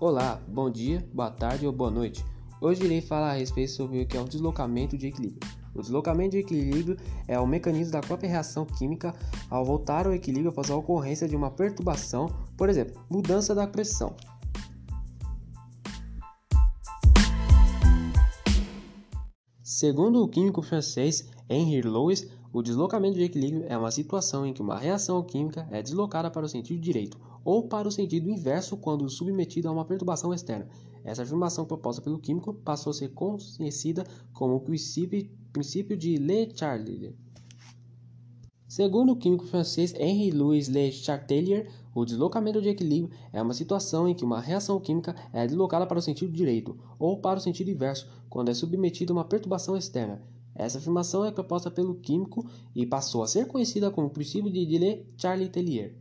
Olá, bom dia, boa tarde ou boa noite. Hoje irei falar a respeito sobre o que é o deslocamento de equilíbrio. O deslocamento de equilíbrio é o mecanismo da própria reação química ao voltar ao equilíbrio após a ocorrência de uma perturbação, por exemplo, mudança da pressão. Segundo o químico francês Henri Louis, o deslocamento de equilíbrio é uma situação em que uma reação química é deslocada para o sentido direito ou para o sentido inverso quando submetida a uma perturbação externa. Essa afirmação proposta pelo químico passou a ser conhecida como o princípio, de Le Chatelier. Segundo o químico francês Henri-Louis Le Chatelier, o deslocamento de equilíbrio é uma situação em que uma reação química é deslocada para o sentido direito ou para o sentido inverso quando é submetida a uma perturbação externa. Essa afirmação é proposta pelo químico e passou a ser conhecida como princípio de Dirac-Chatelier.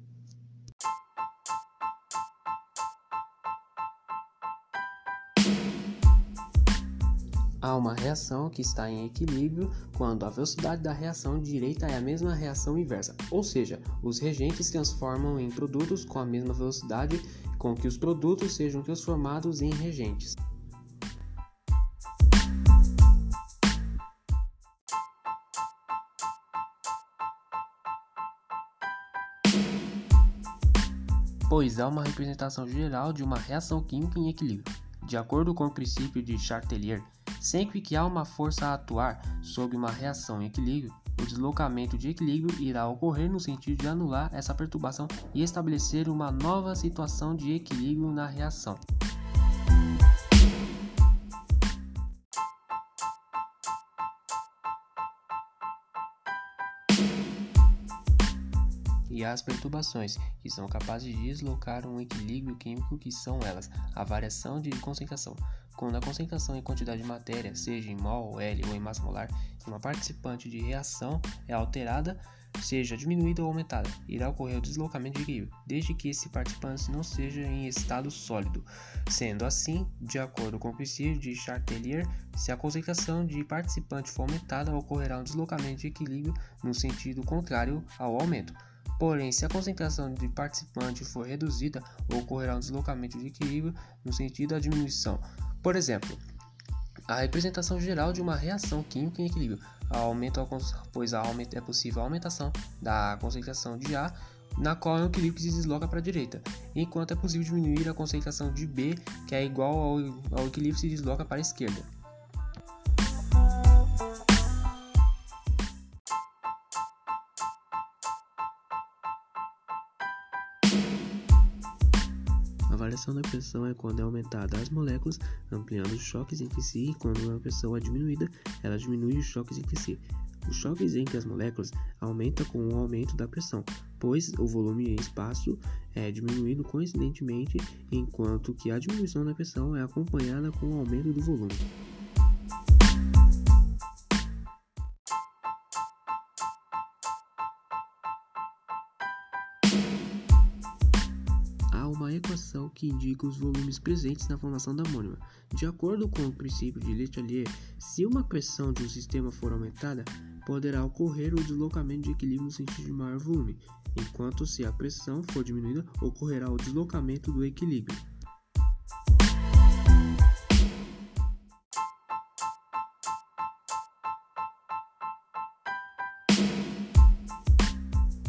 Há uma reação que está em equilíbrio quando a velocidade da reação direita é a mesma reação inversa, ou seja, os reagentes se transformam em produtos com a mesma velocidade com que os produtos sejam transformados em reagentes. pois é uma representação geral de uma reação química em equilíbrio. De acordo com o princípio de Chatelier, sempre que há uma força a atuar sobre uma reação em equilíbrio, o deslocamento de equilíbrio irá ocorrer no sentido de anular essa perturbação e estabelecer uma nova situação de equilíbrio na reação. e as perturbações, que são capazes de deslocar um equilíbrio químico que são elas, a variação de concentração. Quando a concentração e quantidade de matéria, seja em mol, L ou em massa molar, de uma participante de reação é alterada, seja diminuída ou aumentada, irá ocorrer o deslocamento de equilíbrio, desde que esse participante não seja em estado sólido. Sendo assim, de acordo com o princípio de Chatelier, se a concentração de participante for aumentada, ocorrerá um deslocamento de equilíbrio no sentido contrário ao aumento. Porém, se a concentração de participante for reduzida, ocorrerá um deslocamento de equilíbrio no sentido da diminuição. Por exemplo, a representação geral de uma reação química em equilíbrio, aumento, pois é possível a aumentação da concentração de A, na qual um equilíbrio se desloca para a direita, enquanto é possível diminuir a concentração de B, que é igual ao, ao equilíbrio se desloca para a esquerda. Variação da pressão é quando é aumentada as moléculas, ampliando os choques entre si, e quando a pressão é diminuída, ela diminui os choques entre si. Os choques entre as moléculas aumentam com o aumento da pressão, pois o volume e espaço é diminuído coincidentemente, enquanto que a diminuição da pressão é acompanhada com o aumento do volume. Que indica os volumes presentes na formação da amônima. De acordo com o princípio de Letelier, se uma pressão de um sistema for aumentada, poderá ocorrer o deslocamento de equilíbrio no sentido de maior volume, enquanto se a pressão for diminuída, ocorrerá o deslocamento do equilíbrio.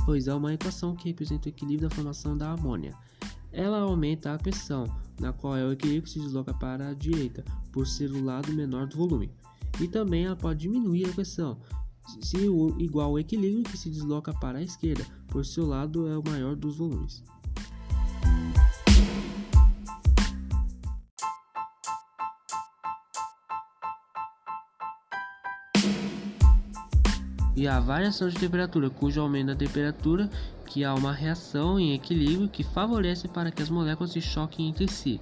pois há uma equação que representa o equilíbrio da formação da amônia. Ela aumenta a pressão, na qual é o equilíbrio se desloca para a direita, por ser o lado menor do volume. E também ela pode diminuir a pressão, se igual ao equilíbrio que se desloca para a esquerda, por seu lado é o maior dos volumes. e a variação de temperatura, cujo aumento da temperatura que há uma reação em equilíbrio que favorece para que as moléculas se choquem entre si,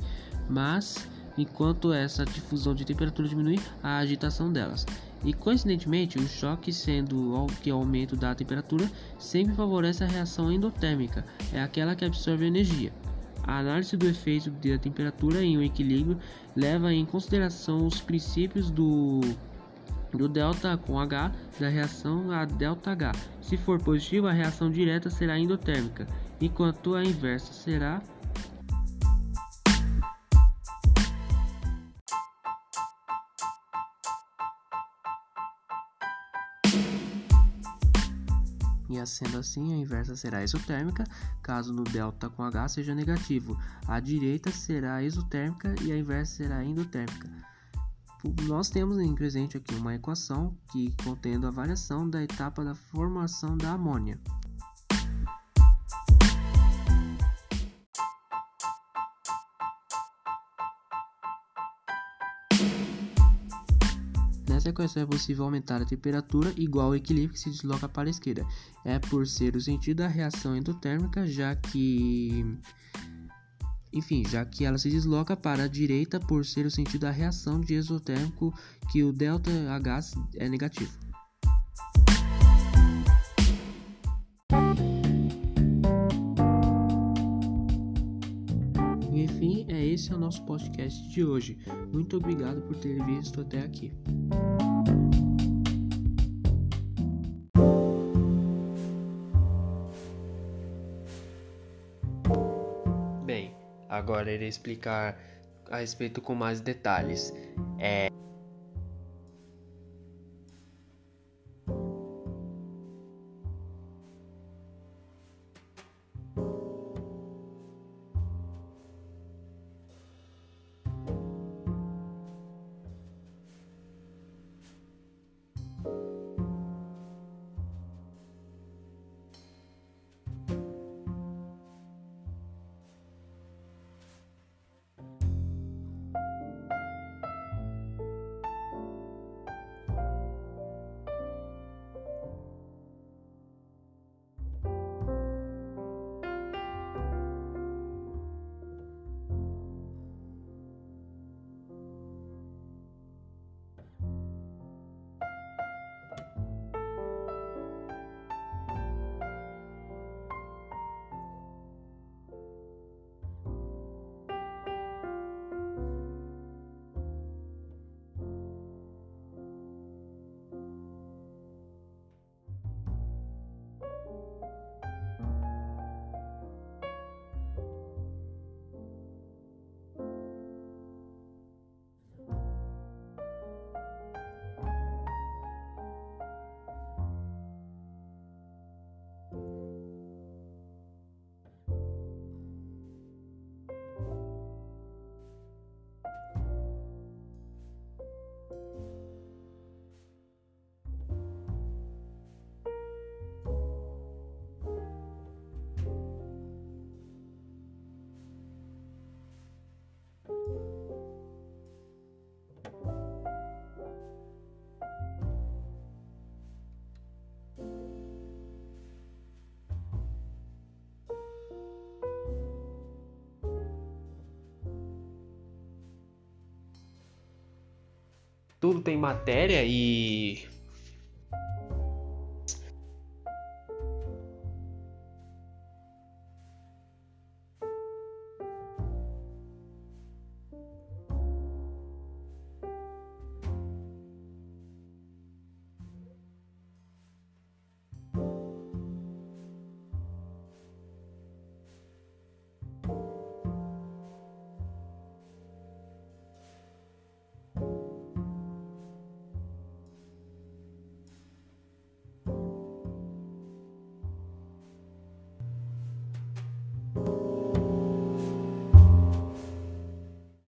mas enquanto essa difusão de temperatura diminui a agitação delas. E coincidentemente, o choque, sendo o que aumento da temperatura, sempre favorece a reação endotérmica, é aquela que absorve energia. A análise do efeito da temperatura em um equilíbrio leva em consideração os princípios do do delta com H da reação a delta H. Se for positivo a reação direta será endotérmica, enquanto a inversa será e sendo assim a inversa será isotérmica, caso no delta com H seja negativo. A direita será isotérmica e a inversa será endotérmica. Nós temos em presente aqui uma equação que contendo a variação da etapa da formação da amônia. Nessa equação é possível aumentar a temperatura igual ao equilíbrio que se desloca para a esquerda. É por ser o sentido da reação endotérmica, já que enfim, já que ela se desloca para a direita por ser o sentido da reação de exotérmico que o ΔH é negativo. Enfim, é esse o nosso podcast de hoje. Muito obrigado por ter visto até aqui. Agora irei explicar a respeito com mais detalhes. É tudo tem matéria e